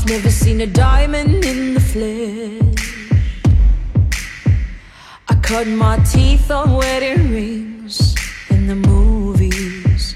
I've never seen a diamond in the flesh. I cut my teeth on wedding rings in the movies,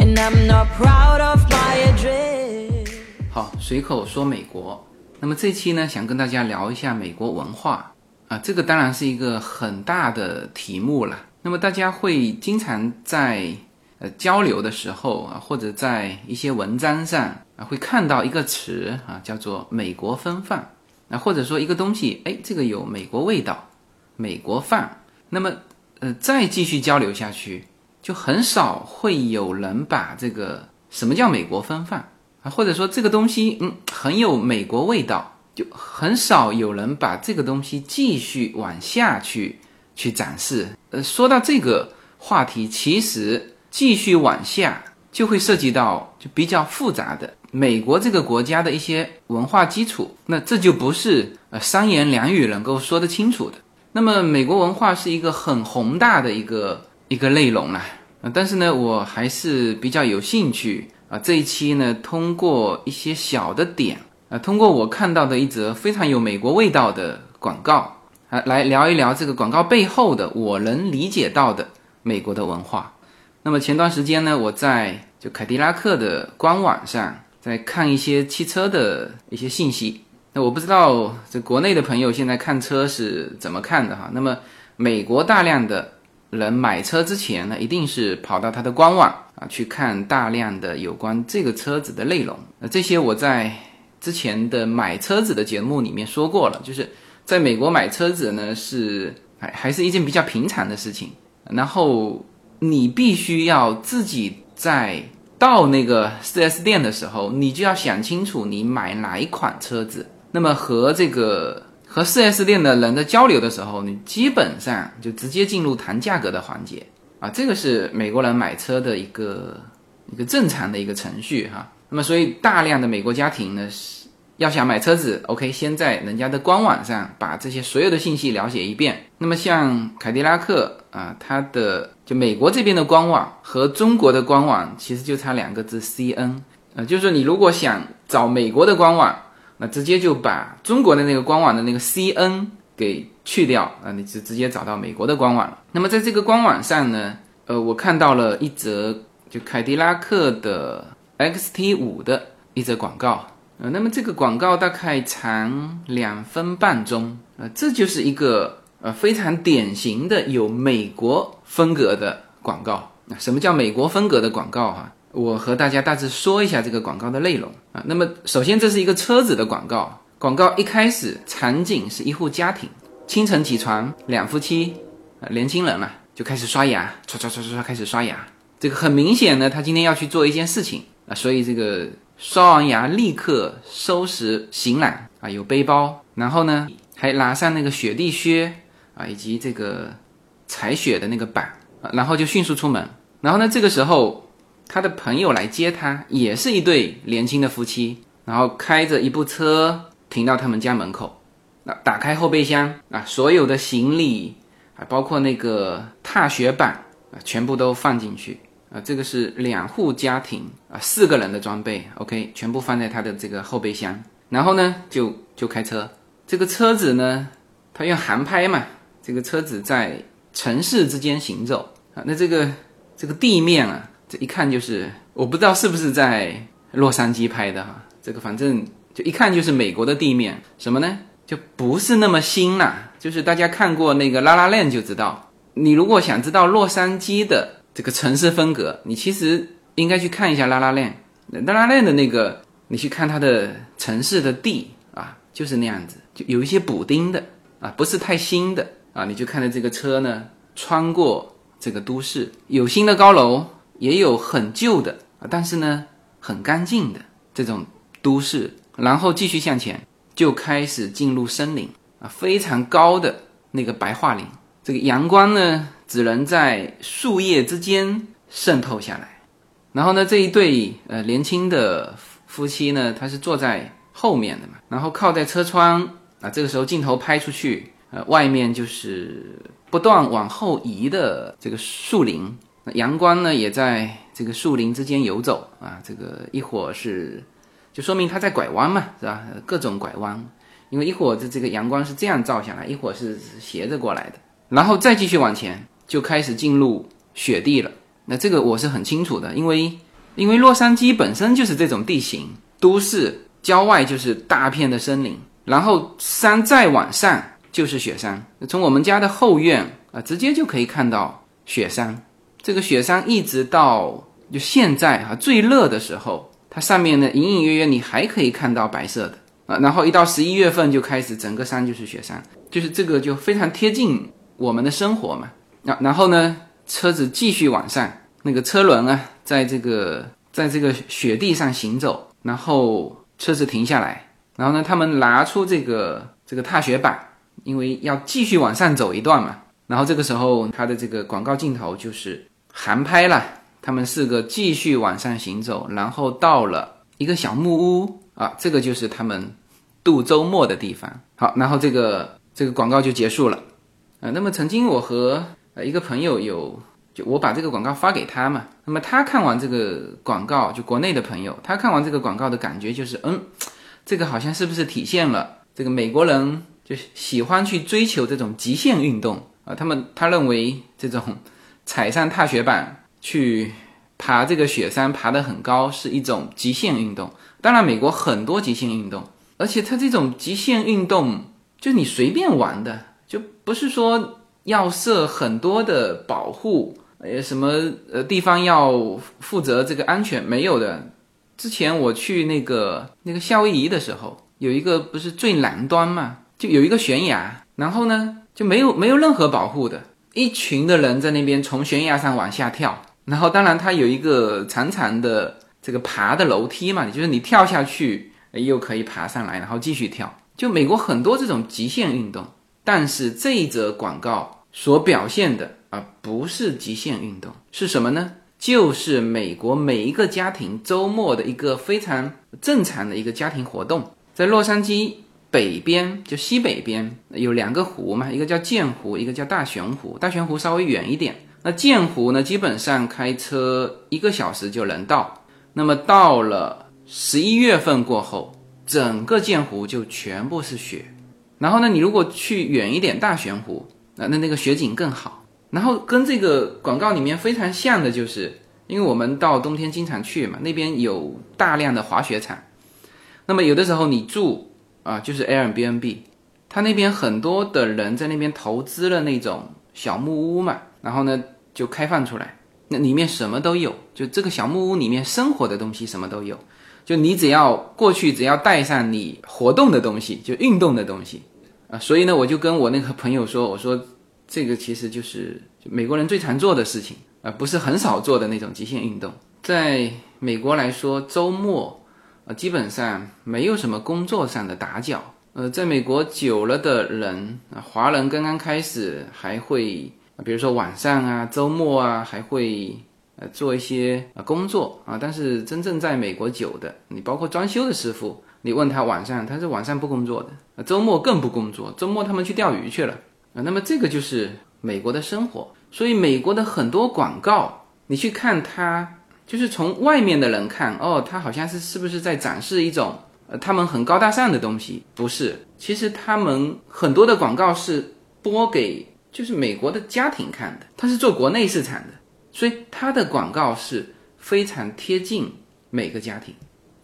and I'm not proud of my address. 好，随口说美国。那么这期呢，想跟大家聊一下美国文化啊，这个当然是一个很大的题目了。那么大家会经常在呃交流的时候啊，或者在一些文章上啊，会看到一个词啊，叫做“美国风范”啊，或者说一个东西，哎，这个有美国味道，美国范。那么呃，再继续交流下去，就很少会有人把这个什么叫美国风范。啊，或者说这个东西，嗯，很有美国味道，就很少有人把这个东西继续往下去去展示。呃，说到这个话题，其实继续往下就会涉及到就比较复杂的美国这个国家的一些文化基础，那这就不是呃三言两语能够说得清楚的。那么美国文化是一个很宏大的一个一个内容了，啊，但是呢，我还是比较有兴趣。啊，这一期呢，通过一些小的点啊，通过我看到的一则非常有美国味道的广告啊，来聊一聊这个广告背后的我能理解到的美国的文化。那么前段时间呢，我在就凯迪拉克的官网上在看一些汽车的一些信息。那我不知道这国内的朋友现在看车是怎么看的哈。那么美国大量的。人买车之前呢，一定是跑到他的官网啊去看大量的有关这个车子的内容。那这些我在之前的买车子的节目里面说过了，就是在美国买车子呢是还还是一件比较平常的事情。然后你必须要自己在到那个 4S 店的时候，你就要想清楚你买哪一款车子。那么和这个。和 4S 店的人的交流的时候，你基本上就直接进入谈价格的环节啊，这个是美国人买车的一个一个正常的一个程序哈。那么，所以大量的美国家庭呢，是要想买车子，OK，先在人家的官网上把这些所有的信息了解一遍。那么，像凯迪拉克啊，它的就美国这边的官网和中国的官网其实就差两个字 CN 啊，就是说你如果想找美国的官网。那直接就把中国的那个官网的那个 C N 给去掉啊，你就直接找到美国的官网了。那么在这个官网上呢，呃，我看到了一则就凯迪拉克的 X T 五的一则广告，呃，那么这个广告大概长两分半钟，呃，这就是一个呃非常典型的有美国风格的广告。那什么叫美国风格的广告哈？我和大家大致说一下这个广告的内容啊。那么，首先这是一个车子的广告。广告一开始场景是一户家庭，清晨起床，两夫妻，年轻人了就开始刷牙，刷刷刷刷刷开始刷牙。这个很明显呢，他今天要去做一件事情啊，所以这个刷完牙立刻收拾行囊啊，有背包，然后呢还拿上那个雪地靴啊，以及这个踩雪的那个板啊，然后就迅速出门。然后呢，这个时候。他的朋友来接他，也是一对年轻的夫妻，然后开着一部车停到他们家门口，那打开后备箱啊，所有的行李啊，包括那个踏雪板啊，全部都放进去啊。这个是两户家庭啊，四个人的装备，OK，全部放在他的这个后备箱，然后呢，就就开车。这个车子呢，他用航拍嘛，这个车子在城市之间行走啊，那这个这个地面啊。这一看就是，我不知道是不是在洛杉矶拍的哈。这个反正就一看就是美国的地面，什么呢？就不是那么新啦。就是大家看过那个拉拉链就知道。你如果想知道洛杉矶的这个城市风格，你其实应该去看一下拉拉链。拉拉链的那个，你去看它的城市的地啊，就是那样子，就有一些补丁的啊，不是太新的啊。你就看着这个车呢，穿过这个都市，有新的高楼。也有很旧的啊，但是呢，很干净的这种都市，然后继续向前，就开始进入森林啊，非常高的那个白桦林，这个阳光呢，只能在树叶之间渗透下来。然后呢，这一对呃年轻的夫妻呢，他是坐在后面的嘛，然后靠在车窗啊，这个时候镜头拍出去，呃，外面就是不断往后移的这个树林。那阳光呢，也在这个树林之间游走啊。这个一会儿是就说明它在拐弯嘛，是吧？各种拐弯，因为一会儿这这个阳光是这样照下来，一会儿是斜着过来的，然后再继续往前，就开始进入雪地了。那这个我是很清楚的，因为因为洛杉矶本身就是这种地形，都市郊外就是大片的森林，然后山再往上就是雪山。从我们家的后院啊，直接就可以看到雪山。这个雪山一直到就现在哈最热的时候，它上面呢隐隐约约你还可以看到白色的啊。然后一到十一月份就开始整个山就是雪山，就是这个就非常贴近我们的生活嘛。然然后呢，车子继续往上，那个车轮啊，在这个在这个雪地上行走，然后车子停下来，然后呢，他们拿出这个这个踏雪板，因为要继续往上走一段嘛。然后这个时候，它的这个广告镜头就是。航拍了，他们四个继续往上行走，然后到了一个小木屋啊，这个就是他们度周末的地方。好，然后这个这个广告就结束了啊。那么曾经我和呃一个朋友有，就我把这个广告发给他嘛，那么他看完这个广告，就国内的朋友，他看完这个广告的感觉就是，嗯，这个好像是不是体现了这个美国人就喜欢去追求这种极限运动啊？他们他认为这种。踩上踏雪板去爬这个雪山，爬得很高，是一种极限运动。当然，美国很多极限运动，而且它这种极限运动就你随便玩的，就不是说要设很多的保护，呃，什么呃地方要负责这个安全没有的。之前我去那个那个夏威夷的时候，有一个不是最南端嘛，就有一个悬崖，然后呢就没有没有任何保护的。一群的人在那边从悬崖上往下跳，然后当然它有一个长长的这个爬的楼梯嘛，就是你跳下去又可以爬上来，然后继续跳。就美国很多这种极限运动，但是这一则广告所表现的啊不是极限运动，是什么呢？就是美国每一个家庭周末的一个非常正常的一个家庭活动，在洛杉矶。北边就西北边有两个湖嘛，一个叫剑湖，一个叫大悬湖。大悬湖稍微远一点，那剑湖呢，基本上开车一个小时就能到。那么到了十一月份过后，整个剑湖就全部是雪。然后呢，你如果去远一点大悬湖，那那那个雪景更好。然后跟这个广告里面非常像的就是，因为我们到冬天经常去嘛，那边有大量的滑雪场。那么有的时候你住。啊，就是 Airbnb，他那边很多的人在那边投资了那种小木屋嘛，然后呢就开放出来，那里面什么都有，就这个小木屋里面生活的东西什么都有，就你只要过去，只要带上你活动的东西，就运动的东西啊，所以呢，我就跟我那个朋友说，我说这个其实就是美国人最常做的事情啊，不是很少做的那种极限运动，在美国来说，周末啊。基本上没有什么工作上的打搅。呃，在美国久了的人啊，华人刚刚开始还会，比如说晚上啊、周末啊，还会呃做一些呃工作啊。但是真正在美国久的，你包括装修的师傅，你问他晚上，他是晚上不工作的，周末更不工作，周末他们去钓鱼去了啊。那么这个就是美国的生活。所以美国的很多广告，你去看它。就是从外面的人看，哦，他好像是是不是在展示一种呃他们很高大上的东西？不是，其实他们很多的广告是播给就是美国的家庭看的，他是做国内市场的，所以他的广告是非常贴近每个家庭，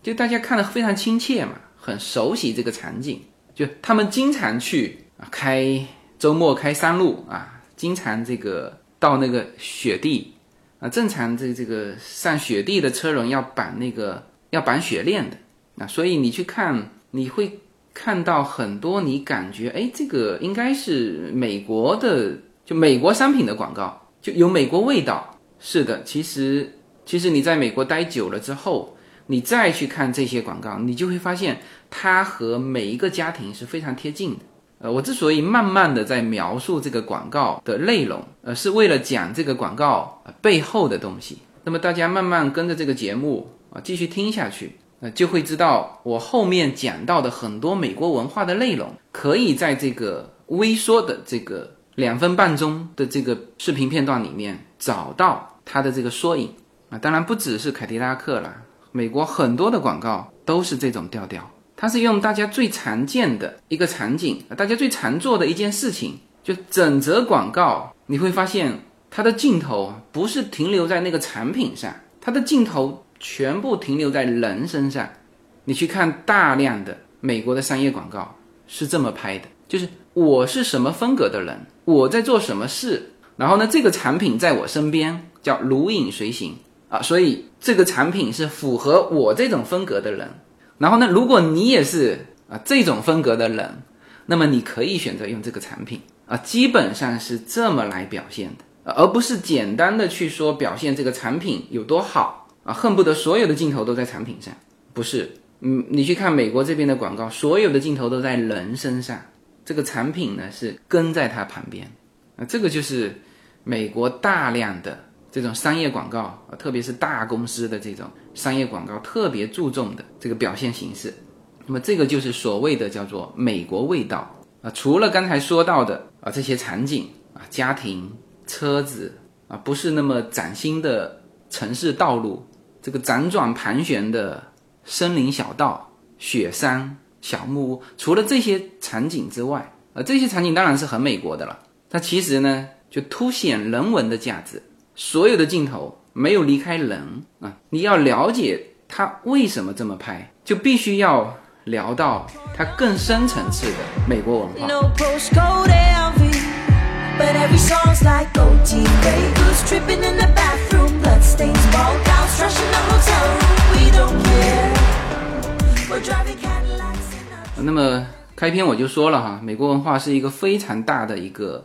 就大家看的非常亲切嘛，很熟悉这个场景，就他们经常去啊开周末开山路啊，经常这个到那个雪地。啊，正常这这个上雪地的车轮要绑那个要绑雪链的啊，所以你去看，你会看到很多你感觉哎，这个应该是美国的，就美国商品的广告，就有美国味道。是的，其实其实你在美国待久了之后，你再去看这些广告，你就会发现它和每一个家庭是非常贴近的。呃，我之所以慢慢的在描述这个广告的内容，呃，是为了讲这个广告背后的东西。那么大家慢慢跟着这个节目啊继续听下去，呃，就会知道我后面讲到的很多美国文化的内容，可以在这个微缩的这个两分半钟的这个视频片段里面找到它的这个缩影啊。当然不只是凯迪拉克了，美国很多的广告都是这种调调，它是用大家最常见的一个场景，大家最常做的一件事情，就整则广告你会发现它的镜头不是停留在那个产品上，它的镜头全部停留在人身上。你去看大量的美国的商业广告是这么拍的，就是我是什么风格的人，我在做什么事，然后呢，这个产品在我身边叫如影随形。所以这个产品是符合我这种风格的人。然后呢，如果你也是啊这种风格的人，那么你可以选择用这个产品啊，基本上是这么来表现的，而不是简单的去说表现这个产品有多好啊，恨不得所有的镜头都在产品上。不是，嗯，你去看美国这边的广告，所有的镜头都在人身上，这个产品呢是跟在他旁边啊，这个就是美国大量的。这种商业广告啊，特别是大公司的这种商业广告，特别注重的这个表现形式。那么这个就是所谓的叫做美国味道啊。除了刚才说到的啊这些场景啊，家庭、车子啊，不是那么崭新的城市道路，这个辗转盘旋的森林小道、雪山、小木屋，除了这些场景之外啊，这些场景当然是很美国的了。它其实呢，就凸显人文的价值。所有的镜头没有离开人啊！你要了解他为什么这么拍，就必须要聊到他更深层次的美国文化。那么开篇我就说了哈，美国文化是一个非常大的一个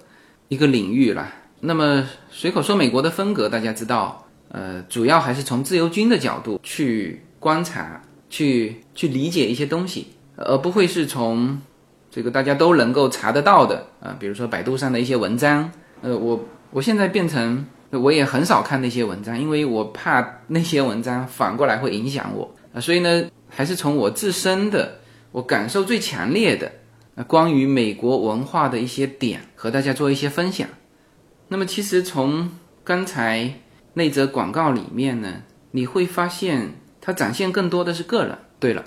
一个领域了。那么随口说美国的风格，大家知道，呃，主要还是从自由军的角度去观察、去去理解一些东西，而不会是从这个大家都能够查得到的啊，比如说百度上的一些文章。呃，我我现在变成我也很少看那些文章，因为我怕那些文章反过来会影响我啊，所以呢，还是从我自身的我感受最强烈的关于美国文化的一些点和大家做一些分享。那么，其实从刚才那则广告里面呢，你会发现它展现更多的是个人。对了，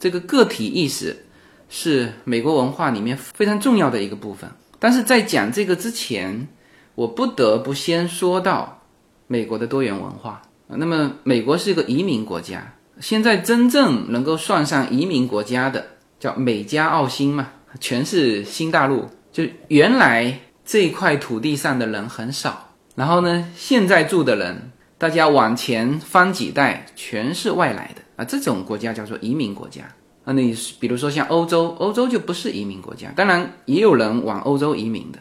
这个个体意识是美国文化里面非常重要的一个部分。但是在讲这个之前，我不得不先说到美国的多元文化。那么，美国是一个移民国家，现在真正能够算上移民国家的叫美加澳新嘛，全是新大陆。就原来。这块土地上的人很少，然后呢，现在住的人，大家往前翻几代，全是外来的啊。这种国家叫做移民国家啊。你比如说像欧洲，欧洲就不是移民国家，当然也有人往欧洲移民的，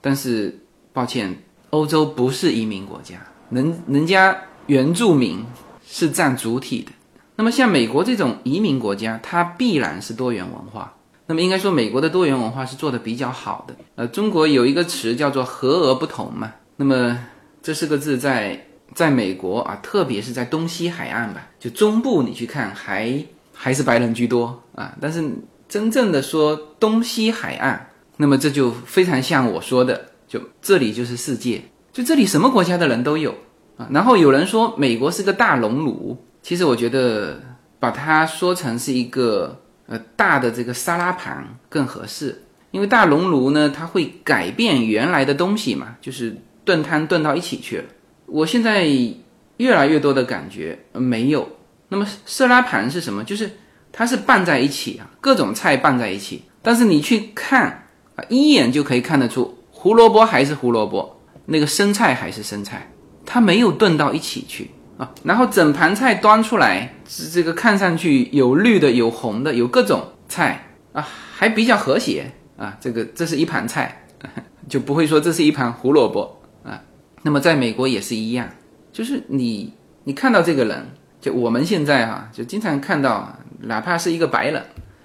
但是抱歉，欧洲不是移民国家，人人家原住民是占主体的。那么像美国这种移民国家，它必然是多元文化。那么应该说，美国的多元文化是做的比较好的。呃，中国有一个词叫做“和而不同”嘛。那么这四个字在在美国啊，特别是在东西海岸吧，就中部你去看，还还是白人居多啊。但是真正的说东西海岸，那么这就非常像我说的，就这里就是世界，就这里什么国家的人都有啊。然后有人说美国是个大熔炉，其实我觉得把它说成是一个。呃，大的这个沙拉盘更合适，因为大熔炉呢，它会改变原来的东西嘛，就是炖汤炖到一起去了。我现在越来越多的感觉没有。那么沙拉盘是什么？就是它是拌在一起啊，各种菜拌在一起，但是你去看啊，一眼就可以看得出胡萝卜还是胡萝卜，那个生菜还是生菜，它没有炖到一起去。啊然后整盘菜端出来，这个看上去有绿的，有红的，有各种菜啊，还比较和谐啊。这个这是一盘菜，就不会说这是一盘胡萝卜啊。那么在美国也是一样，就是你你看到这个人，就我们现在哈，就经常看到，哪怕是一个白人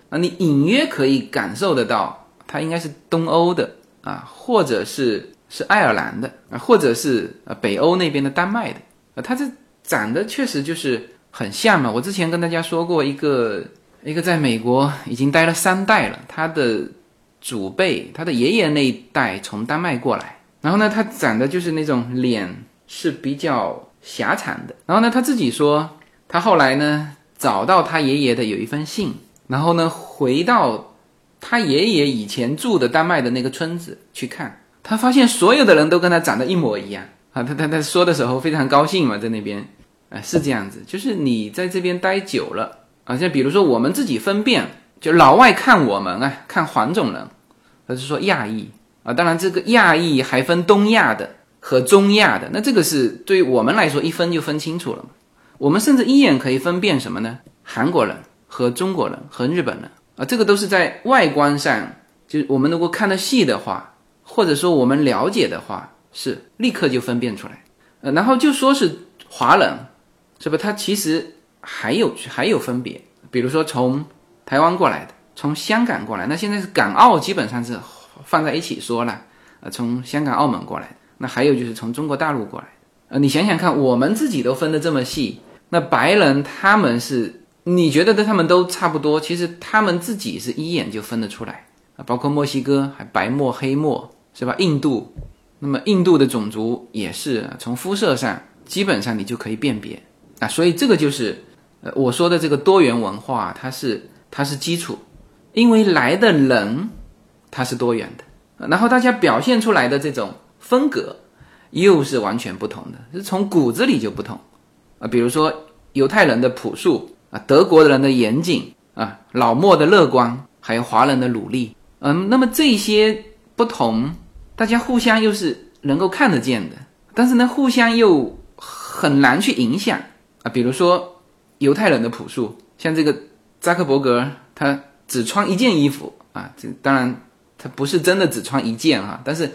啊，你隐约可以感受得到，他应该是东欧的啊，或者是是爱尔兰的啊，或者是呃北欧那边的丹麦的啊，他这。长得确实就是很像嘛。我之前跟大家说过一个一个在美国已经待了三代了，他的祖辈，他的爷爷那一代从丹麦过来，然后呢，他长得就是那种脸是比较狭长的。然后呢，他自己说他后来呢找到他爷爷的有一封信，然后呢回到他爷爷以前住的丹麦的那个村子去看，他发现所有的人都跟他长得一模一样啊。他他他说的时候非常高兴嘛，在那边，啊是这样子，就是你在这边待久了啊，像比如说我们自己分辨，就老外看我们啊，看黄种人，他是说亚裔啊，当然这个亚裔还分东亚的。和中亚的，那这个是对于我们来说一分就分清楚了？我们甚至一眼可以分辨什么呢？韩国人和中国人和日本人啊，这个都是在外观上，就是我们如果看得细的话，或者说我们了解的话，是立刻就分辨出来。呃，然后就说是华人，是吧？他其实还有还有分别，比如说从台湾过来的，从香港过来，那现在是港澳基本上是放在一起说了，呃，从香港、澳门过来。那还有就是从中国大陆过来，呃，你想想看，我们自己都分得这么细，那白人他们是，你觉得跟他们都差不多，其实他们自己是一眼就分得出来啊，包括墨西哥还白墨黑墨是吧？印度，那么印度的种族也是从肤色上基本上你就可以辨别啊，所以这个就是呃我说的这个多元文化，它是它是基础，因为来的人他是多元的，然后大家表现出来的这种。风格又是完全不同的，是从骨子里就不同。啊。比如说犹太人的朴素啊，德国人的严谨啊，老莫的乐观，还有华人的努力，嗯，那么这些不同，大家互相又是能够看得见的，但是呢，互相又很难去影响。比如说犹太人的朴素，像这个扎克伯格，他只穿一件衣服啊，这当然他不是真的只穿一件哈，但是。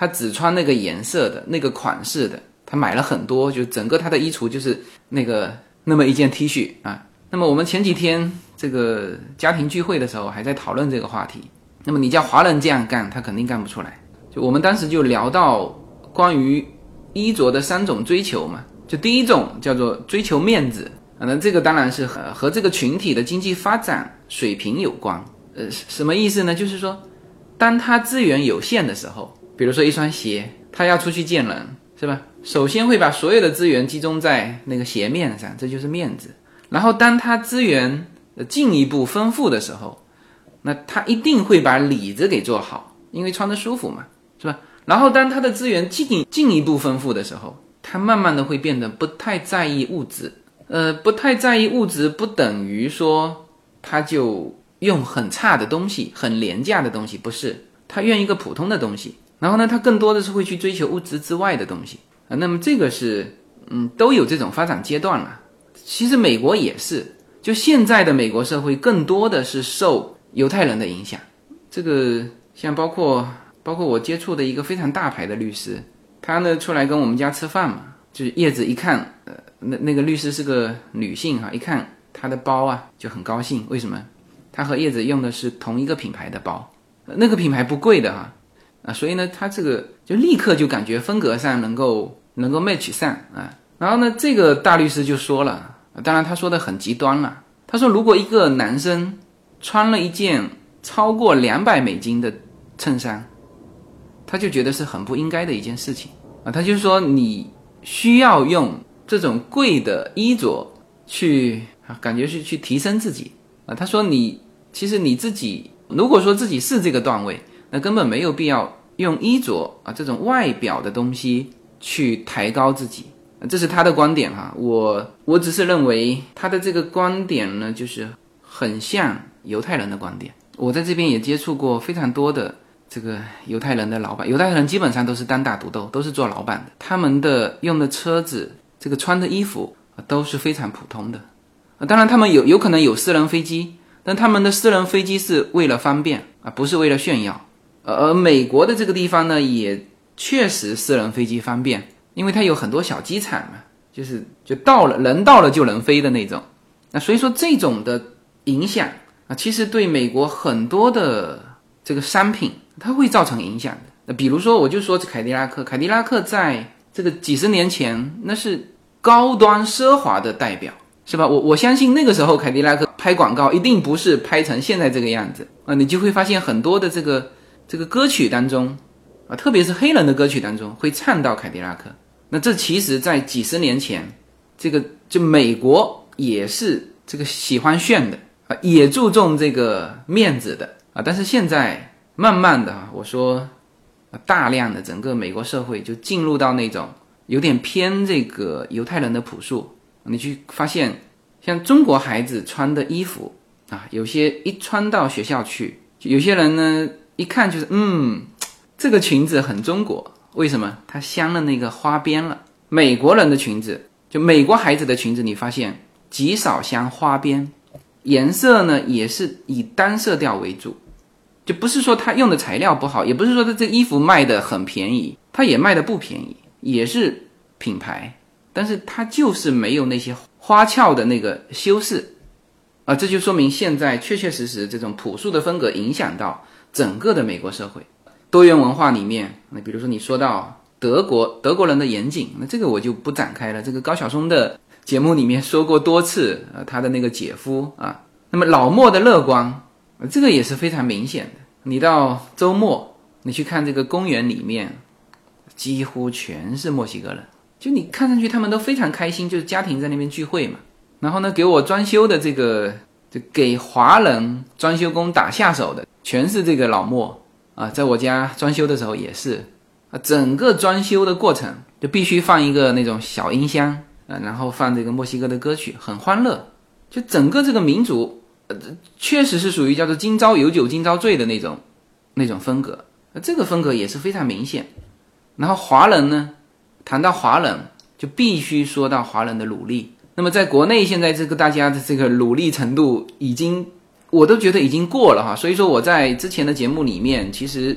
他只穿那个颜色的那个款式的，他买了很多，就整个他的衣橱就是那个那么一件 T 恤啊。那么我们前几天这个家庭聚会的时候还在讨论这个话题。那么你叫华人这样干，他肯定干不出来。就我们当时就聊到关于衣着的三种追求嘛，就第一种叫做追求面子啊，那这个当然是和和这个群体的经济发展水平有关。呃，什么意思呢？就是说，当他资源有限的时候。比如说一双鞋，他要出去见人，是吧？首先会把所有的资源集中在那个鞋面上，这就是面子。然后当他资源进一步丰富的时候，那他一定会把里子给做好，因为穿着舒服嘛，是吧？然后当他的资源进进一步丰富的时候，他慢慢的会变得不太在意物质。呃，不太在意物质，不等于说他就用很差的东西、很廉价的东西，不是，他用一个普通的东西。然后呢，他更多的是会去追求物质之外的东西啊。那么这个是，嗯，都有这种发展阶段了。其实美国也是，就现在的美国社会更多的是受犹太人的影响。这个像包括包括我接触的一个非常大牌的律师，他呢出来跟我们家吃饭嘛，就是叶子一看，呃，那那个律师是个女性哈，一看她的包啊就很高兴。为什么？他和叶子用的是同一个品牌的包，那个品牌不贵的哈。啊，所以呢，他这个就立刻就感觉风格上能够能够 match 上啊。然后呢，这个大律师就说了，当然他说的很极端了。他说，如果一个男生穿了一件超过两百美金的衬衫，他就觉得是很不应该的一件事情啊。他就说，你需要用这种贵的衣着去啊，感觉是去提升自己啊。他说，你其实你自己如果说自己是这个段位。那根本没有必要用衣着啊这种外表的东西去抬高自己，这是他的观点哈。我我只是认为他的这个观点呢，就是很像犹太人的观点。我在这边也接触过非常多的这个犹太人的老板，犹太人基本上都是单打独斗，都是做老板的。他们的用的车子，这个穿的衣服都是非常普通的。当然他们有有可能有私人飞机，但他们的私人飞机是为了方便啊，不是为了炫耀。而美国的这个地方呢，也确实私人飞机方便，因为它有很多小机场嘛，就是就到了人到了就能飞的那种。那所以说这种的影响啊，其实对美国很多的这个商品它会造成影响的。那比如说我就说凯迪拉克，凯迪拉克在这个几十年前那是高端奢华的代表，是吧？我我相信那个时候凯迪拉克拍广告一定不是拍成现在这个样子啊，你就会发现很多的这个。这个歌曲当中，啊，特别是黑人的歌曲当中，会唱到凯迪拉克。那这其实，在几十年前，这个就美国也是这个喜欢炫的啊，也注重这个面子的但是现在慢慢的，我说大量的整个美国社会就进入到那种有点偏这个犹太人的朴素。你去发现，像中国孩子穿的衣服啊，有些一穿到学校去，有些人呢一看就是嗯，这个裙子很中国。为什么？它镶了那个花边了。美国人的裙子，就美国孩子的裙子，你发现极少镶花边，颜色呢也是以单色调为主。就不是说它用的材料不好，也不是说它这衣服卖的很便宜，它也卖的不便宜，也是品牌，但是它就是没有那些花俏的那个修饰，啊，这就说明现在确确实实这种朴素的风格影响到整个的美国社会多元文化里面。那比如说你说到德国德国人的严谨，那这个我就不展开了。这个高晓松的节目里面说过多次，呃，他的那个姐夫啊，那么老莫的乐观。这个也是非常明显的。你到周末，你去看这个公园里面，几乎全是墨西哥人。就你看上去他们都非常开心，就是家庭在那边聚会嘛。然后呢，给我装修的这个，就给华人装修工打下手的，全是这个老莫啊。在我家装修的时候也是啊，整个装修的过程就必须放一个那种小音箱啊，然后放这个墨西哥的歌曲，很欢乐。就整个这个民族。呃，确实是属于叫做“今朝有酒今朝醉”的那种那种风格，呃，这个风格也是非常明显。然后华人呢，谈到华人就必须说到华人的努力。那么在国内现在这个大家的这个努力程度已经，我都觉得已经过了哈。所以说我在之前的节目里面其实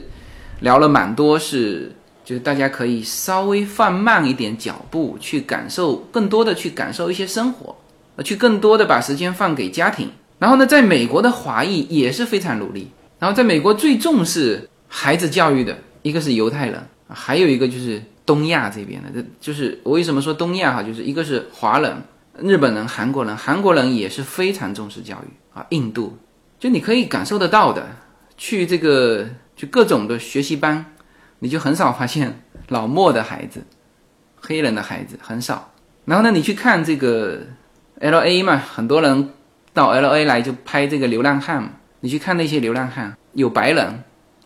聊了蛮多，是就是大家可以稍微放慢一点脚步，去感受更多的去感受一些生活，呃，去更多的把时间放给家庭。然后呢，在美国的华裔也是非常努力。然后在美国最重视孩子教育的一个是犹太人，还有一个就是东亚这边的。这就是我为什么说东亚哈，就是一个是华人、日本人、韩国人，韩国人也是非常重视教育啊。印度，就你可以感受得到的，去这个就各种的学习班，你就很少发现老墨的孩子、黑人的孩子很少。然后呢，你去看这个 L A 嘛，很多人。到 L A 来就拍这个流浪汉嘛，你去看那些流浪汉，有白人，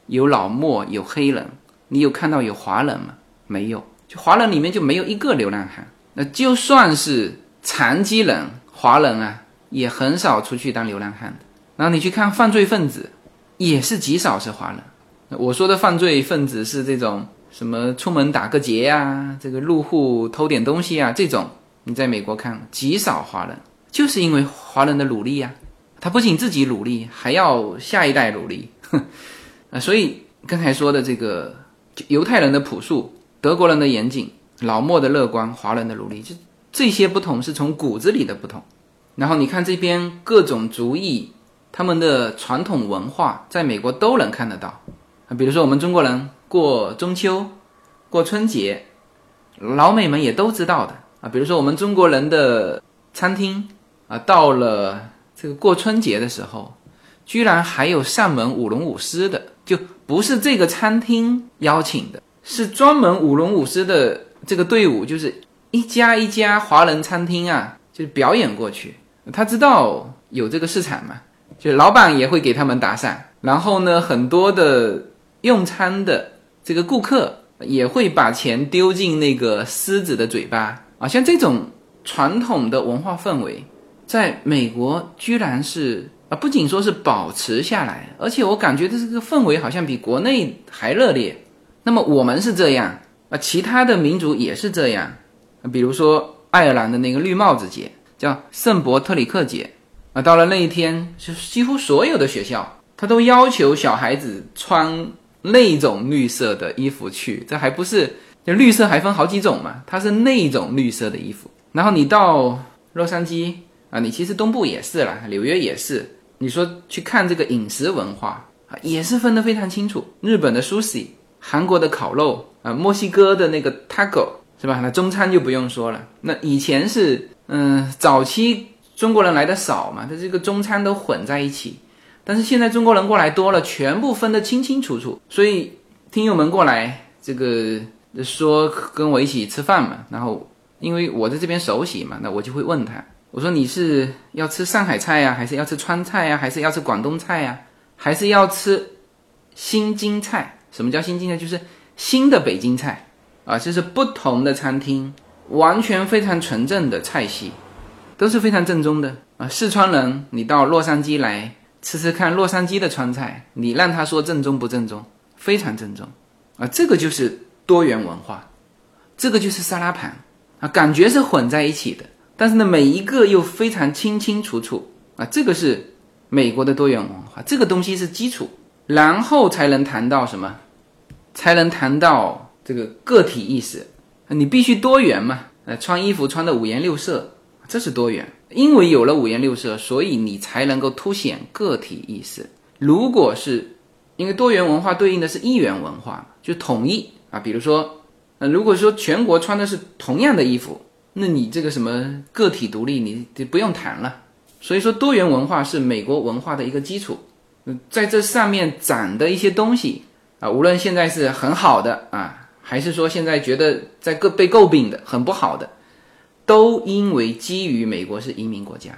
有老墨，有黑人，你有看到有华人吗？没有，就华人里面就没有一个流浪汉。那就算是残疾人，华人啊，也很少出去当流浪汉的。然后你去看犯罪分子，也是极少是华人。我说的犯罪分子是这种什么出门打个劫啊，这个入户偷点东西啊，这种你在美国看极少华人。就是因为华人的努力呀，他不仅自己努力，还要下一代努力，啊，所以刚才说的这个犹太人的朴素，德国人的严谨，老莫的乐观，华人的努力，这这些不同是从骨子里的不同。然后你看这边各种族裔，他们的传统文化，在美国都能看得到啊，比如说我们中国人过中秋、过春节，老美们也都知道的啊，比如说我们中国人的餐厅。啊，到了这个过春节的时候，居然还有上门舞龙舞狮的，就不是这个餐厅邀请的，是专门舞龙舞狮的这个队伍，就是一家一家华人餐厅啊，就是表演过去。他知道有这个市场嘛，就老板也会给他们打赏，然后呢，很多的用餐的这个顾客也会把钱丢进那个狮子的嘴巴啊，像这种传统的文化氛围。在美国，居然是啊，不仅说是保持下来，而且我感觉的这个氛围好像比国内还热烈。那么我们是这样啊，其他的民族也是这样。比如说爱尔兰的那个绿帽子节，叫圣伯特里克节啊，到了那一天，就几乎所有的学校，他都要求小孩子穿那种绿色的衣服去。这还不是，就绿色还分好几种嘛，它是那种绿色的衣服。然后你到洛杉矶。啊，你其实东部也是了，纽约也是。你说去看这个饮食文化啊，也是分得非常清楚。日本的 sushi，韩国的烤肉啊，墨西哥的那个 taco 是吧？那中餐就不用说了。那以前是，嗯，早期中国人来的少嘛，它这个中餐都混在一起。但是现在中国人过来多了，全部分得清清楚楚。所以听友们过来这个说跟我一起吃饭嘛，然后因为我在这边熟悉嘛，那我就会问他。我说你是要吃上海菜呀，还是要吃川菜呀，还是要吃广东菜呀，还是要吃新京菜？什么叫新京菜？就是新的北京菜啊，这是不同的餐厅，完全非常纯正的菜系，都是非常正宗的啊。四川人，你到洛杉矶来吃吃看洛杉矶的川菜，你让他说正宗不正宗？非常正宗啊，这个就是多元文化，这个就是沙拉盘啊，感觉是混在一起的，但是呢，每一个又非常清清楚楚啊，这个是美国的多元文化，这个东西是基础，然后才能谈到什么？才能谈到这个个体意识，你必须多元嘛，呃，穿衣服穿的五颜六色，这是多元，因为有了五颜六色，所以你才能够凸显个体意识。如果是因为多元文化对应的是一元文化，就统一啊。比如说，呃，如果说全国穿的是同样的衣服，那你这个什么个体独立，你就不用谈了。所以说，多元文化是美国文化的一个基础。嗯，在这上面长的一些东西啊，无论现在是很好的啊，还是说现在觉得在诟被诟病的很不好的，都因为基于美国是移民国家、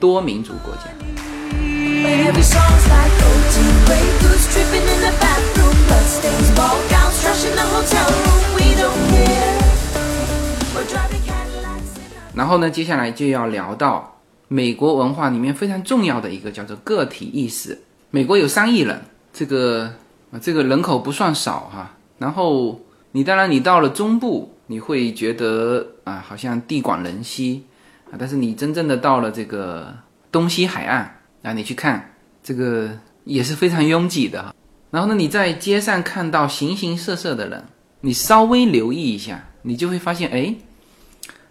多民族国家。然后呢，接下来就要聊到美国文化里面非常重要的一个叫做个体意识。美国有三亿人，这个，这个人口不算少哈。然后你当然你到了中部，你会觉得啊，好像地广人稀啊，但是你真正的到了这个东西海岸。啊，你去看这个也是非常拥挤的哈。然后呢，你在街上看到形形色色的人，你稍微留意一下，你就会发现，哎，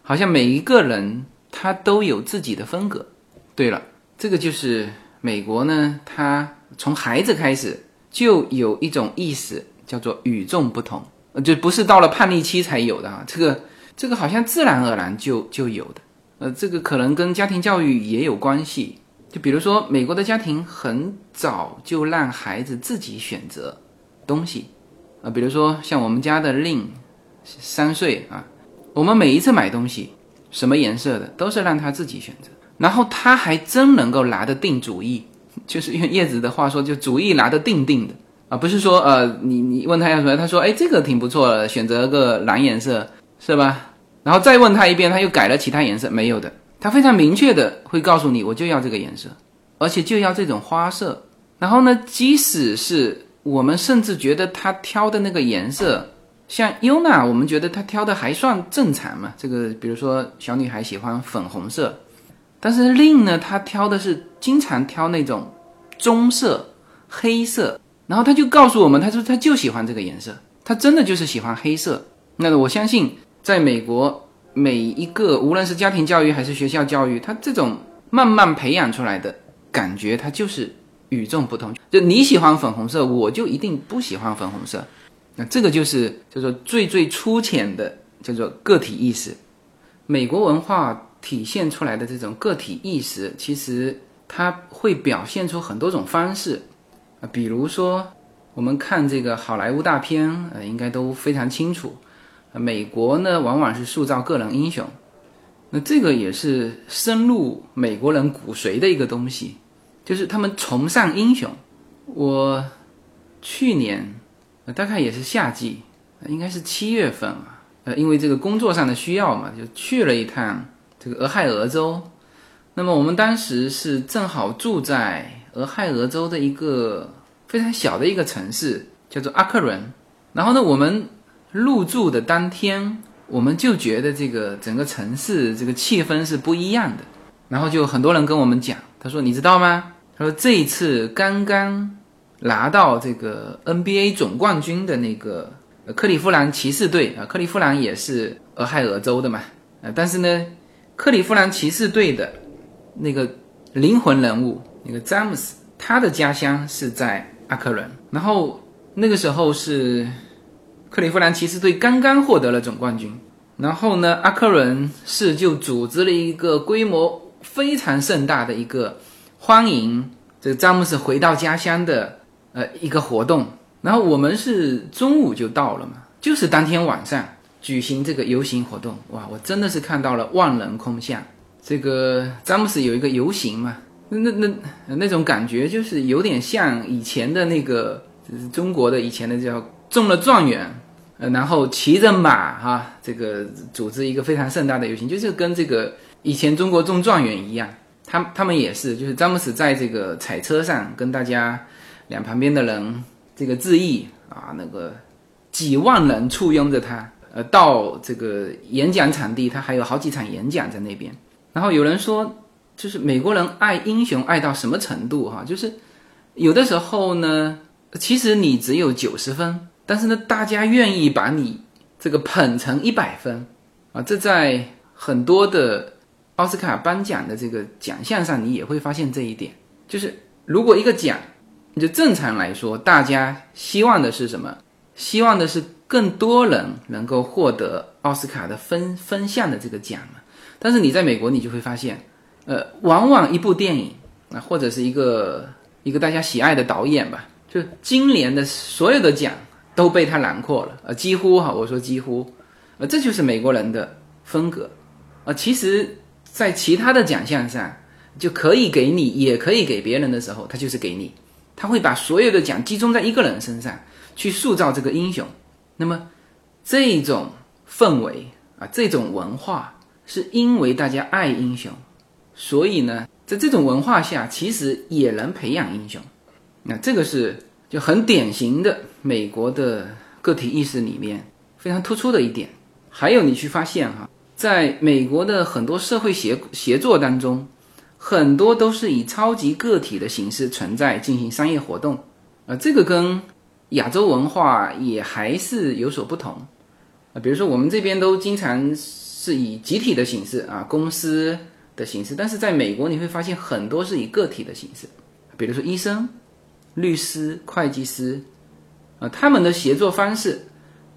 好像每一个人他都有自己的风格。对了，这个就是美国呢，他从孩子开始就有一种意识，叫做与众不同，就不是到了叛逆期才有的啊。这个这个好像自然而然就就有的。呃，这个可能跟家庭教育也有关系。就比如说，美国的家庭很早就让孩子自己选择东西，啊，比如说像我们家的令三岁啊，我们每一次买东西，什么颜色的都是让他自己选择，然后他还真能够拿得定主意，就是用叶子的话说，就主意拿得定定的啊，不是说呃，你你问他要什么，他说哎这个挺不错的，选择个蓝颜色是吧？然后再问他一遍，他又改了其他颜色，没有的。他非常明确的会告诉你，我就要这个颜色，而且就要这种花色。然后呢，即使是我们甚至觉得他挑的那个颜色，像优娜，我们觉得她挑的还算正常嘛。这个比如说小女孩喜欢粉红色，但是令呢，她挑的是经常挑那种棕色、黑色。然后他就告诉我们，他说他就喜欢这个颜色，他真的就是喜欢黑色。那我相信，在美国。每一个，无论是家庭教育还是学校教育，他这种慢慢培养出来的感觉，它就是与众不同。就你喜欢粉红色，我就一定不喜欢粉红色。那这个就是叫做最最粗浅的叫做个体意识。美国文化体现出来的这种个体意识，其实它会表现出很多种方式啊，比如说我们看这个好莱坞大片，呃，应该都非常清楚。美国呢，往往是塑造个人英雄，那这个也是深入美国人骨髓的一个东西，就是他们崇尚英雄。我去年大概也是夏季，应该是七月份啊，呃，因为这个工作上的需要嘛，就去了一趟这个俄亥俄州。那么我们当时是正好住在俄亥俄州的一个非常小的一个城市，叫做阿克伦。然后呢，我们。入住的当天，我们就觉得这个整个城市这个气氛是不一样的。然后就很多人跟我们讲，他说：“你知道吗？他说这一次刚刚拿到这个 NBA 总冠军的那个克利夫兰骑士队啊，克利夫兰也是俄亥俄州的嘛，啊，但是呢，克利夫兰骑士队的那个灵魂人物那个詹姆斯，他的家乡是在阿克伦，然后那个时候是。”克利夫兰骑士队刚刚获得了总冠军，然后呢，阿克伦市就组织了一个规模非常盛大的一个欢迎这个詹姆斯回到家乡的呃一个活动。然后我们是中午就到了嘛，就是当天晚上举行这个游行活动。哇，我真的是看到了万人空巷，这个詹姆斯有一个游行嘛，那那那那种感觉就是有点像以前的那个，就是中国的以前的叫中了状元，呃，然后骑着马哈，这个组织一个非常盛大的游行，就是跟这个以前中国中状元一样，他他们也是，就是詹姆斯在这个彩车上跟大家两旁边的人这个致意啊，那个几万人簇拥着他，呃，到这个演讲场地，他还有好几场演讲在那边。然后有人说，就是美国人爱英雄爱到什么程度哈？就是有的时候呢，其实你只有九十分，但是呢，大家愿意把你这个捧成一百分啊！这在很多的奥斯卡颁奖的这个奖项上，你也会发现这一点。就是如果一个奖，就正常来说，大家希望的是什么？希望的是更多人能够获得奥斯卡的分分项的这个奖嘛？但是你在美国，你就会发现，呃，往往一部电影啊，或者是一个一个大家喜爱的导演吧，就今年的所有的奖都被他囊括了，呃，几乎哈，我说几乎，呃，这就是美国人的风格，啊，其实，在其他的奖项上就可以给你，也可以给别人的时候，他就是给你，他会把所有的奖集中在一个人身上，去塑造这个英雄。那么这种氛围啊，这种文化。是因为大家爱英雄，所以呢，在这种文化下，其实也能培养英雄。那这个是就很典型的美国的个体意识里面非常突出的一点。还有你去发现哈，在美国的很多社会协协作当中，很多都是以超级个体的形式存在进行商业活动。啊，这个跟亚洲文化也还是有所不同。啊，比如说我们这边都经常。是以集体的形式啊，公司的形式，但是在美国你会发现很多是以个体的形式，比如说医生、律师、会计师，啊，他们的协作方式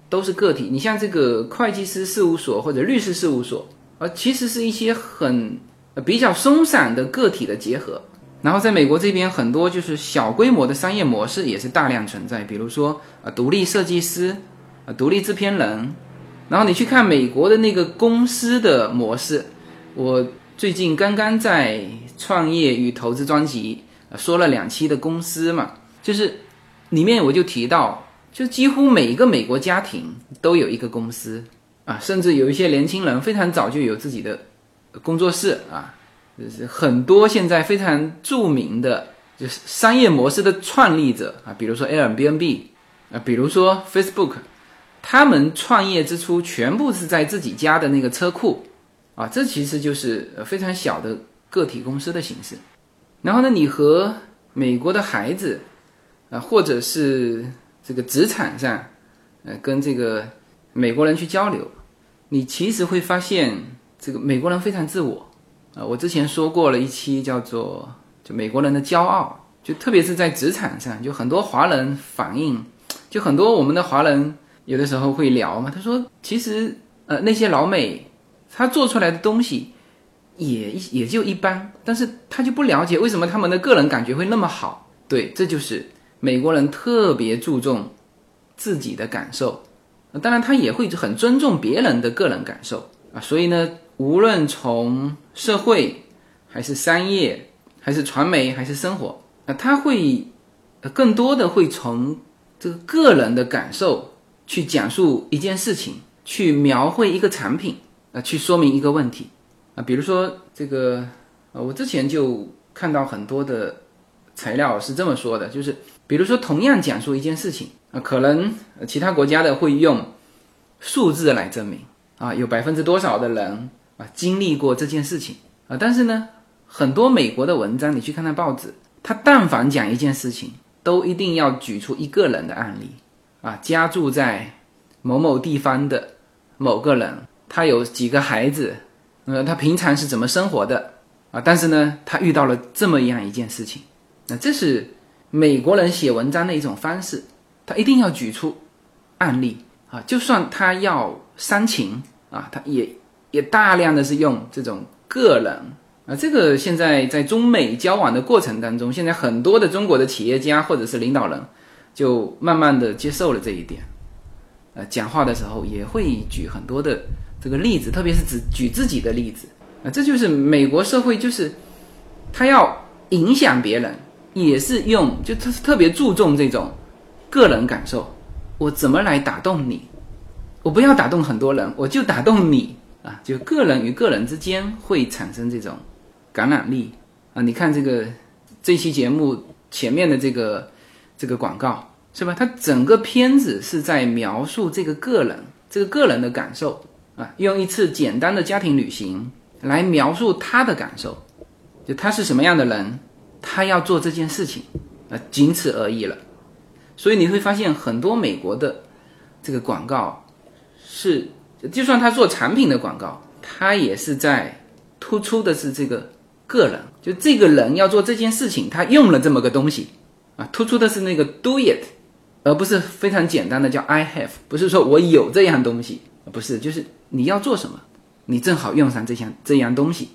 都是个体。你像这个会计师事务所或者律师事务所，啊，其实是一些很比较松散的个体的结合。然后在美国这边，很多就是小规模的商业模式也是大量存在，比如说啊，独立设计师，啊，独立制片人。然后你去看美国的那个公司的模式，我最近刚刚在创业与投资专辑说了两期的公司嘛，就是里面我就提到，就几乎每一个美国家庭都有一个公司啊，甚至有一些年轻人非常早就有自己的工作室啊，就是很多现在非常著名的就是商业模式的创立者啊，比如说 Airbnb 啊，比如说 Facebook。他们创业之初全部是在自己家的那个车库，啊，这其实就是非常小的个体公司的形式。然后呢，你和美国的孩子，啊，或者是这个职场上，呃，跟这个美国人去交流，你其实会发现，这个美国人非常自我。啊，我之前说过了一期叫做“就美国人的骄傲”，就特别是在职场上，就很多华人反映，就很多我们的华人。有的时候会聊嘛，他说其实呃那些老美他做出来的东西也也就一般，但是他就不了解为什么他们的个人感觉会那么好。对，这就是美国人特别注重自己的感受，当然他也会很尊重别人的个人感受啊。所以呢，无论从社会还是商业还是传媒还是生活啊，他会更多的会从这个个人的感受。去讲述一件事情，去描绘一个产品，啊，去说明一个问题，啊，比如说这个，呃，我之前就看到很多的材料是这么说的，就是比如说同样讲述一件事情，啊，可能其他国家的会用数字来证明，啊，有百分之多少的人啊经历过这件事情，啊，但是呢，很多美国的文章你去看看报纸，他但凡讲一件事情，都一定要举出一个人的案例。啊，家住在某某地方的某个人，他有几个孩子，呃，他平常是怎么生活的啊？但是呢，他遇到了这么样一件事情，那这是美国人写文章的一种方式，他一定要举出案例啊，就算他要煽情啊，他也也大量的是用这种个人啊，这个现在在中美交往的过程当中，现在很多的中国的企业家或者是领导人。就慢慢的接受了这一点，呃，讲话的时候也会举很多的这个例子，特别是指举自己的例子，啊，这就是美国社会，就是他要影响别人，也是用就他特别注重这种个人感受，我怎么来打动你？我不要打动很多人，我就打动你啊！就个人与个人之间会产生这种感染力啊！你看这个这期节目前面的这个这个广告是吧？它整个片子是在描述这个个人这个个人的感受啊，用一次简单的家庭旅行来描述他的感受，就他是什么样的人，他要做这件事情啊，仅此而已了。所以你会发现很多美国的这个广告。是，就算他做产品的广告，他也是在突出的是这个个人，就这个人要做这件事情，他用了这么个东西啊，突出的是那个 do it，而不是非常简单的叫 I have，不是说我有这样东西，不是，就是你要做什么，你正好用上这项这样东西。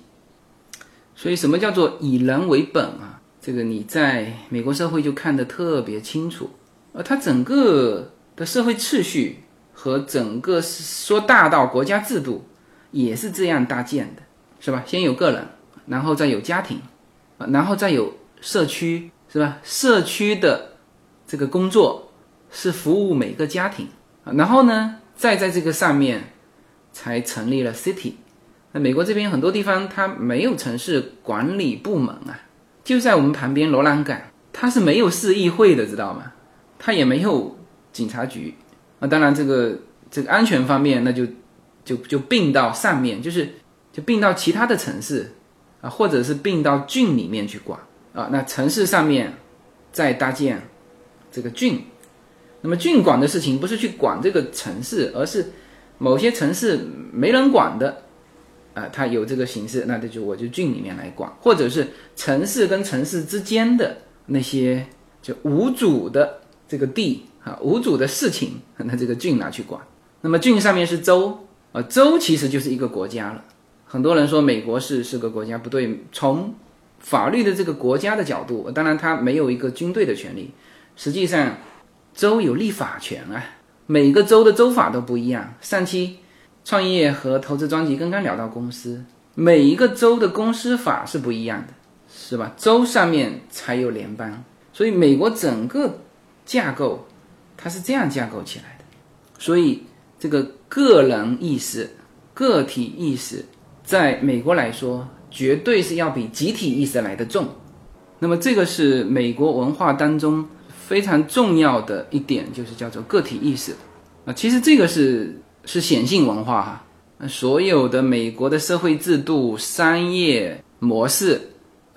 所以什么叫做以人为本啊？这个你在美国社会就看得特别清楚，而它整个的社会秩序。和整个说大到国家制度，也是这样搭建的，是吧？先有个人，然后再有家庭，然后再有社区，是吧？社区的这个工作是服务每个家庭，然后呢，再在这个上面才成立了 city。那美国这边很多地方它没有城市管理部门啊，就在我们旁边罗兰港，它是没有市议会的，知道吗？它也没有警察局。那当然，这个这个安全方面，那就就就并到上面，就是就并到其他的城市啊，或者是并到郡里面去管啊。那城市上面再搭建这个郡，那么郡管的事情不是去管这个城市，而是某些城市没人管的啊，它有这个形式，那这就我就郡里面来管，或者是城市跟城市之间的那些就无主的这个地。啊，无主的事情，那这个郡拿去管。那么郡上面是州，啊，州其实就是一个国家了。很多人说美国是是个国家，不对。从法律的这个国家的角度，当然它没有一个军队的权利。实际上，州有立法权啊。每个州的州法都不一样。上期创业和投资专辑刚刚聊到公司，每一个州的公司法是不一样的，是吧？州上面才有联邦，所以美国整个架构。它是这样架构起来的，所以这个个人意识、个体意识，在美国来说，绝对是要比集体意识来的重。那么，这个是美国文化当中非常重要的一点，就是叫做个体意识啊。其实这个是是显性文化哈。所有的美国的社会制度、商业模式，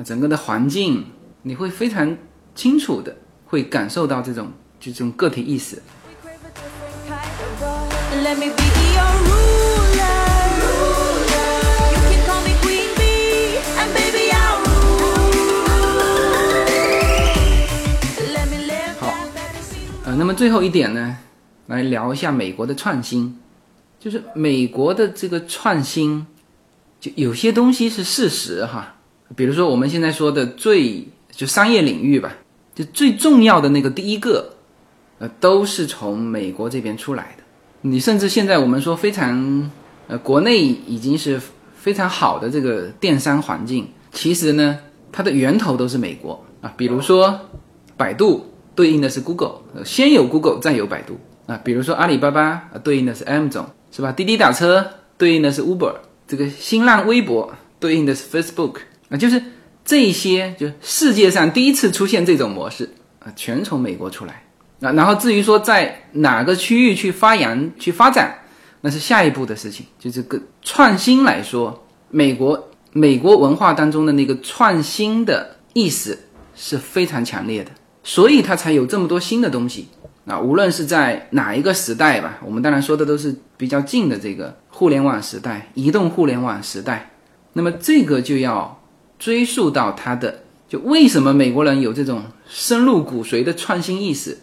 整个的环境，你会非常清楚的会感受到这种。就这种个体意识。好，呃，那么最后一点呢，来聊一下美国的创新。就是美国的这个创新，就有些东西是事实哈。比如说我们现在说的最就商业领域吧，就最重要的那个第一个。呃，都是从美国这边出来的。你甚至现在我们说非常，呃，国内已经是非常好的这个电商环境，其实呢，它的源头都是美国啊。比如说，百度对应的是 Google，先有 Google 再有百度啊。比如说阿里巴巴啊，对应的是 M 总，是吧？滴滴打车对应的是 Uber，这个新浪微博对应的是 Facebook 啊，就是这些，就世界上第一次出现这种模式啊，全从美国出来。那然后至于说在哪个区域去发扬、去发展，那是下一步的事情。就这个创新来说，美国美国文化当中的那个创新的意识是非常强烈的，所以它才有这么多新的东西。啊，无论是在哪一个时代吧，我们当然说的都是比较近的这个互联网时代、移动互联网时代。那么这个就要追溯到它的，就为什么美国人有这种深入骨髓的创新意识。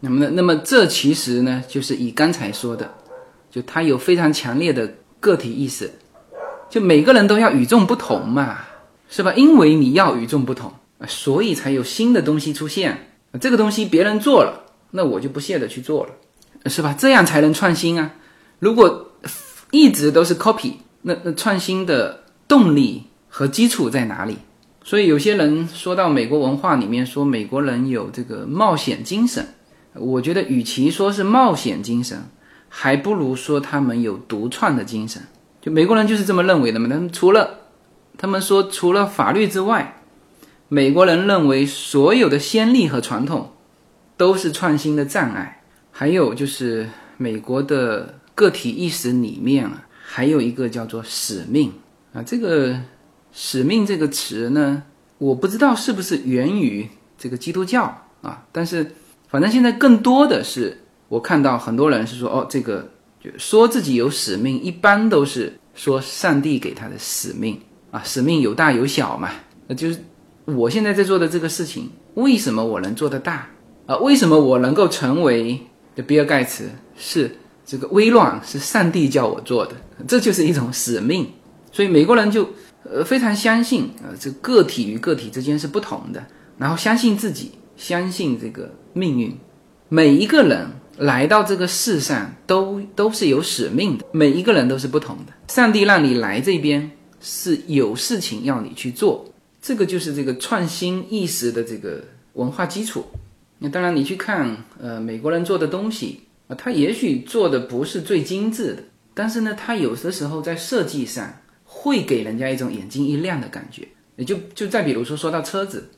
那么呢？那么这其实呢，就是以刚才说的，就他有非常强烈的个体意识，就每个人都要与众不同嘛，是吧？因为你要与众不同所以才有新的东西出现。这个东西别人做了，那我就不屑的去做了，是吧？这样才能创新啊！如果一直都是 copy，那那创新的动力和基础在哪里。所以有些人说到美国文化里面说美国人有这个冒险精神，我觉得与其说是冒险精神，还不如说他们有独创的精神。就美国人就是这么认为的嘛。他们除了他们说除了法律之外，美国人认为所有的先例和传统都是创新的障碍。还有就是美国的个体意识里面啊，还有一个叫做使命啊，这个。使命这个词呢，我不知道是不是源于这个基督教啊，但是反正现在更多的是我看到很多人是说哦，这个就说自己有使命，一般都是说上帝给他的使命啊，使命有大有小嘛，那就是我现在在做的这个事情，为什么我能做得大啊？为什么我能够成为的比尔盖茨是这个微软是上帝叫我做的，这就是一种使命，所以美国人就。呃，非常相信啊，这个体与个体之间是不同的，然后相信自己，相信这个命运。每一个人来到这个世上都都是有使命的，每一个人都是不同的。上帝让你来这边是有事情要你去做，这个就是这个创新意识的这个文化基础。那当然，你去看呃美国人做的东西啊，他也许做的不是最精致的，但是呢，他有的时候在设计上。会给人家一种眼睛一亮的感觉。也就就再比如说，说到车子，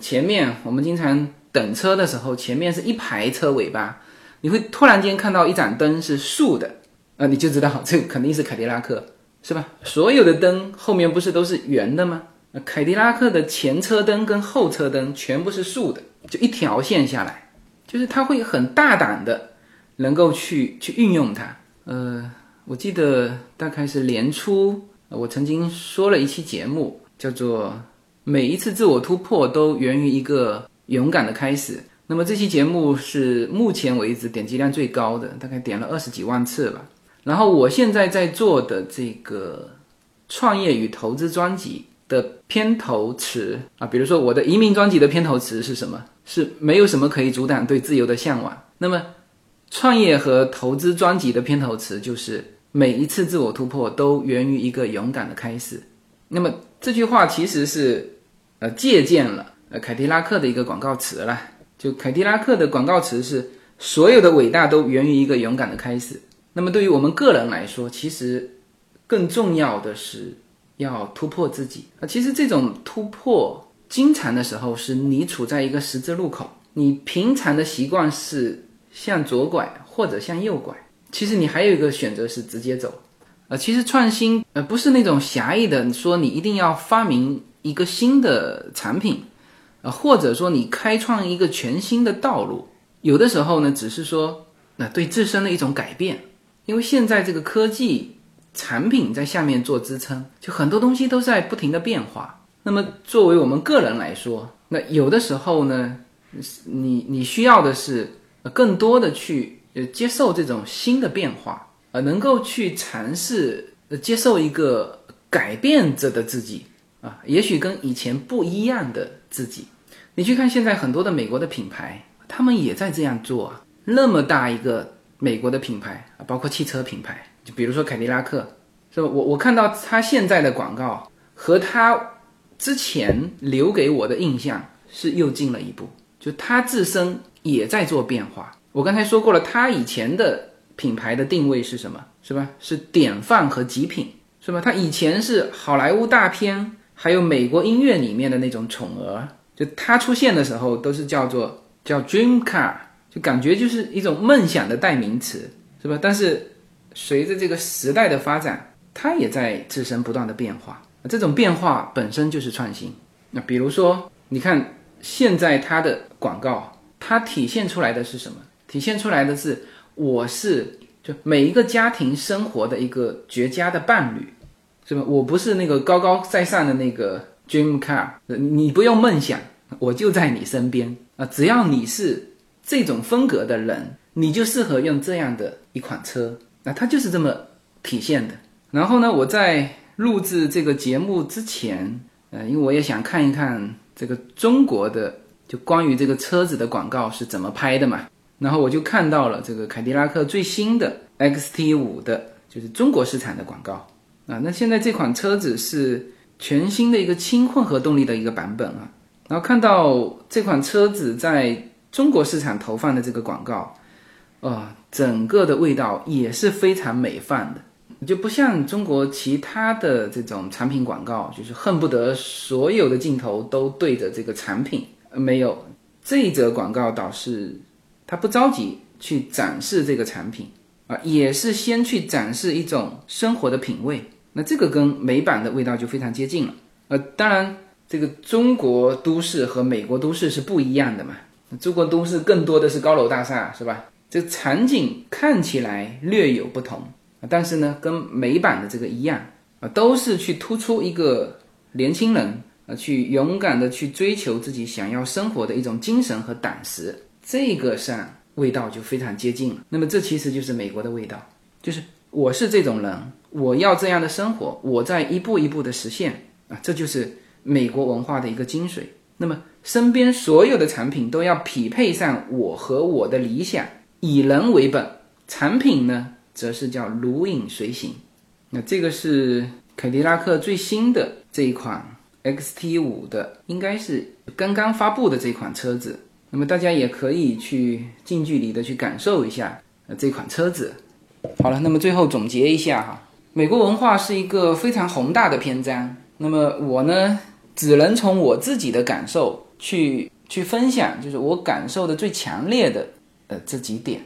前面我们经常等车的时候，前面是一排车尾巴，你会突然间看到一盏灯是竖的，啊，你就知道 这肯定是凯迪拉克，是吧？所有的灯后面不是都是圆的吗？凯迪拉克的前车灯跟后车灯全部是竖的，就一条线下来，就是它会很大胆的能够去去运用它。呃，我记得大概是年初。我曾经说了一期节目，叫做“每一次自我突破都源于一个勇敢的开始”。那么这期节目是目前为止点击量最高的，大概点了二十几万次吧。然后我现在在做的这个创业与投资专辑的片头词啊，比如说我的移民专辑的片头词是什么？是没有什么可以阻挡对自由的向往。那么创业和投资专辑的片头词就是。每一次自我突破都源于一个勇敢的开始。那么这句话其实是，呃，借鉴了呃凯迪拉克的一个广告词了。就凯迪拉克的广告词是：所有的伟大都源于一个勇敢的开始。那么对于我们个人来说，其实更重要的是要突破自己啊。其实这种突破，经常的时候是你处在一个十字路口，你平常的习惯是向左拐或者向右拐。其实你还有一个选择是直接走，呃，其实创新呃不是那种狭义的说你一定要发明一个新的产品，呃，或者说你开创一个全新的道路，有的时候呢只是说那对自身的一种改变，因为现在这个科技产品在下面做支撑，就很多东西都在不停的变化。那么作为我们个人来说，那有的时候呢，你你需要的是更多的去。呃，接受这种新的变化，呃，能够去尝试，呃，接受一个改变着的自己啊，也许跟以前不一样的自己。你去看现在很多的美国的品牌，他们也在这样做啊。那么大一个美国的品牌啊，包括汽车品牌，就比如说凯迪拉克，是吧？我我看到他现在的广告和他之前留给我的印象是又进了一步，就他自身也在做变化。我刚才说过了，他以前的品牌的定位是什么？是吧？是典范和极品，是吧？他以前是好莱坞大片，还有美国音乐里面的那种宠儿，就他出现的时候都是叫做叫 dream car，就感觉就是一种梦想的代名词，是吧？但是随着这个时代的发展，它也在自身不断的变化，这种变化本身就是创新。那比如说，你看现在它的广告，它体现出来的是什么？体现出来的是，我是就每一个家庭生活的一个绝佳的伴侣，是吧？我不是那个高高在上的那个 dream car，你不用梦想，我就在你身边啊！只要你是这种风格的人，你就适合用这样的一款车，那它就是这么体现的。然后呢，我在录制这个节目之前，呃，因为我也想看一看这个中国的就关于这个车子的广告是怎么拍的嘛。然后我就看到了这个凯迪拉克最新的 XT 五的，就是中国市场的广告。啊。那现在这款车子是全新的一个轻混合动力的一个版本啊。然后看到这款车子在中国市场投放的这个广告，啊，整个的味道也是非常美范的，就不像中国其他的这种产品广告，就是恨不得所有的镜头都对着这个产品。没有，这则广告倒是他不着急去展示这个产品啊，也是先去展示一种生活的品味。那这个跟美版的味道就非常接近了。呃，当然，这个中国都市和美国都市是不一样的嘛。中国都市更多的是高楼大厦，是吧？这场景看起来略有不同，但是呢，跟美版的这个一样啊，都是去突出一个年轻人啊，去勇敢的去追求自己想要生活的一种精神和胆识，这个上味道就非常接近了。那么这其实就是美国的味道，就是我是这种人，我要这样的生活，我在一步一步的实现啊，这就是美国文化的一个精髓。那么身边所有的产品都要匹配上我和我的理想，以人为本，产品呢则是叫如影随形。那这个是凯迪拉克最新的这一款 XT 五的，应该是刚刚发布的这款车子。那么大家也可以去近距离的去感受一下呃这款车子。好了，那么最后总结一下哈，美国文化是一个非常宏大的篇章。那么我呢？只能从我自己的感受去去分享，就是我感受的最强烈的呃这几点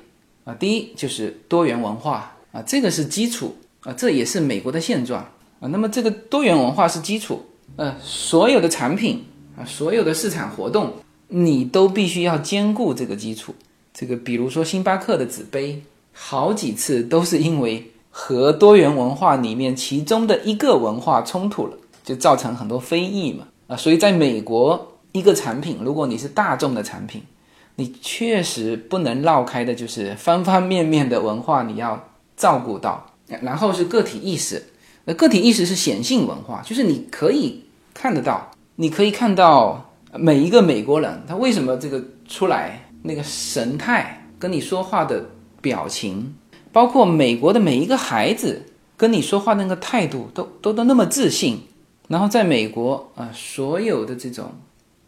啊。第一就是多元文化啊，这个是基础啊，这也是美国的现状啊。那么这个多元文化是基础，呃，所有的产品啊，所有的市场活动，你都必须要兼顾这个基础。这个比如说星巴克的纸杯，好几次都是因为和多元文化里面其中的一个文化冲突了。就造成很多非议嘛，啊，所以在美国，一个产品，如果你是大众的产品，你确实不能绕开的，就是方方面面的文化你要照顾到，然后是个体意识，那个体意识是显性文化，就是你可以看得到，你可以看到每一个美国人他为什么这个出来那个神态，跟你说话的表情，包括美国的每一个孩子跟你说话那个态度，都都都那么自信。然后在美国啊，所有的这种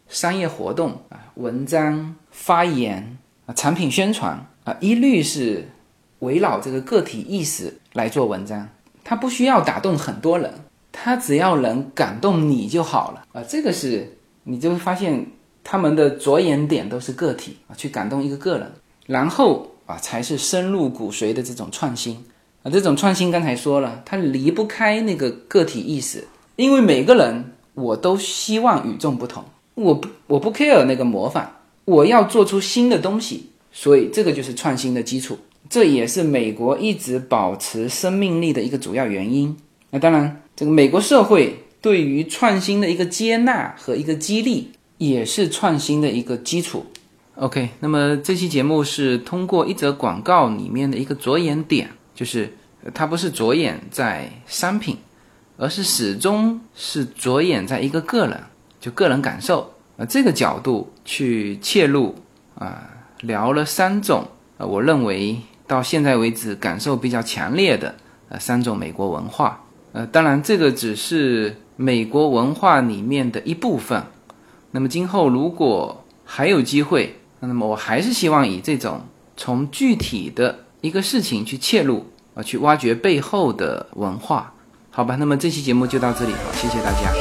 商业活动啊、文章发言啊、产品宣传啊，一律是围绕这个个体意识来做文章。它不需要打动很多人，它只要能感动你就好了啊。这个是你就会发现他们的着眼点都是个体啊，去感动一个个人，然后啊才是深入骨髓的这种创新啊。这种创新刚才说了，它离不开那个个体意识。因为每个人我都希望与众不同，我不我不 care 那个模仿，我要做出新的东西，所以这个就是创新的基础，这也是美国一直保持生命力的一个主要原因。那当然，这个美国社会对于创新的一个接纳和一个激励，也是创新的一个基础。OK，那么这期节目是通过一则广告里面的一个着眼点，就是它不是着眼在商品。而是始终是着眼在一个个人，就个人感受啊这个角度去切入啊，聊了三种啊，我认为到现在为止感受比较强烈的呃三种美国文化，呃，当然这个只是美国文化里面的一部分。那么今后如果还有机会，那么我还是希望以这种从具体的一个事情去切入啊去挖掘背后的文化。好吧那么这期节目就到这里好谢谢大家。